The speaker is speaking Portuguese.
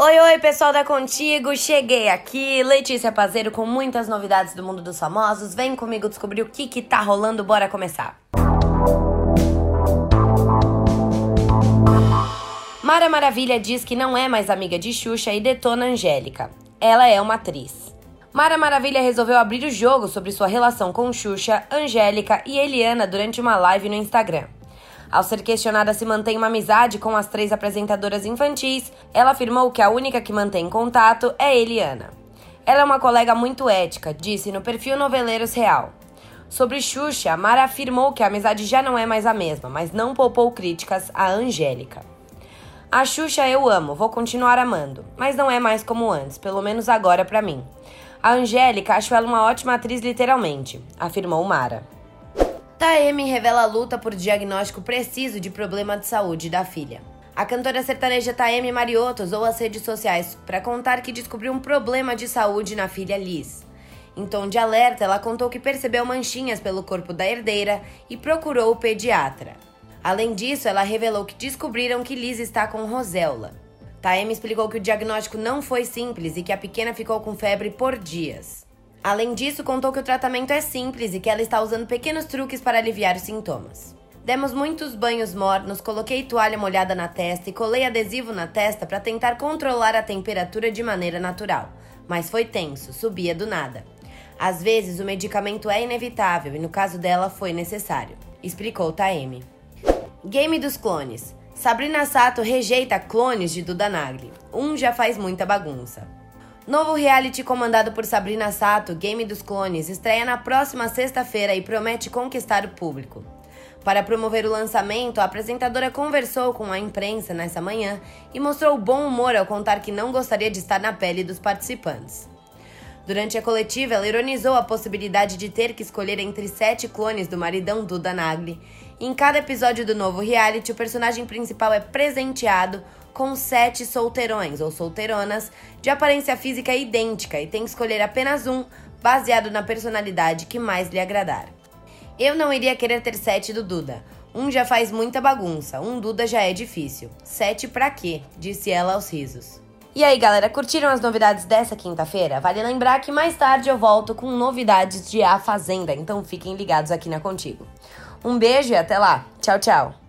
Oi, oi, pessoal da Contigo, cheguei aqui, Letícia Pazeiro com muitas novidades do mundo dos famosos. Vem comigo descobrir o que que tá rolando, bora começar. Mara Maravilha diz que não é mais amiga de Xuxa e detona Angélica. Ela é uma atriz. Mara Maravilha resolveu abrir o jogo sobre sua relação com Xuxa, Angélica e Eliana durante uma live no Instagram. Ao ser questionada se mantém uma amizade com as três apresentadoras infantis, ela afirmou que a única que mantém contato é Eliana. Ela é uma colega muito ética, disse no perfil Noveleiros Real. Sobre Xuxa, Mara afirmou que a amizade já não é mais a mesma, mas não poupou críticas a Angélica. A Xuxa eu amo, vou continuar amando, mas não é mais como antes, pelo menos agora para mim. A Angélica acho ela uma ótima atriz literalmente, afirmou Mara. Taeme revela a luta por diagnóstico preciso de problema de saúde da filha. A cantora sertaneja Taeme Mariotto usou as redes sociais para contar que descobriu um problema de saúde na filha Liz. Em tom de alerta, ela contou que percebeu manchinhas pelo corpo da herdeira e procurou o pediatra. Além disso, ela revelou que descobriram que Liz está com roséola. Taeme explicou que o diagnóstico não foi simples e que a pequena ficou com febre por dias. Além disso, contou que o tratamento é simples e que ela está usando pequenos truques para aliviar os sintomas. Demos muitos banhos mornos, coloquei toalha molhada na testa e colei adesivo na testa para tentar controlar a temperatura de maneira natural, mas foi tenso, subia do nada. Às vezes o medicamento é inevitável e no caso dela foi necessário, explicou Taeme. Game dos clones. Sabrina Sato rejeita clones de Duda Nagli. Um já faz muita bagunça. Novo reality comandado por Sabrina Sato, Game dos Clones, estreia na próxima sexta-feira e promete conquistar o público. Para promover o lançamento, a apresentadora conversou com a imprensa nessa manhã e mostrou bom humor ao contar que não gostaria de estar na pele dos participantes. Durante a coletiva, ela ironizou a possibilidade de ter que escolher entre sete clones do maridão Duda Nagli. Em cada episódio do novo reality, o personagem principal é presenteado com sete solteirões ou solteironas de aparência física idêntica e tem que escolher apenas um, baseado na personalidade que mais lhe agradar. Eu não iria querer ter sete do Duda. Um já faz muita bagunça, um Duda já é difícil. Sete pra quê? Disse ela aos risos. E aí, galera, curtiram as novidades dessa quinta-feira? Vale lembrar que mais tarde eu volto com novidades de A Fazenda, então fiquem ligados aqui na Contigo. Um beijo e até lá. Tchau, tchau.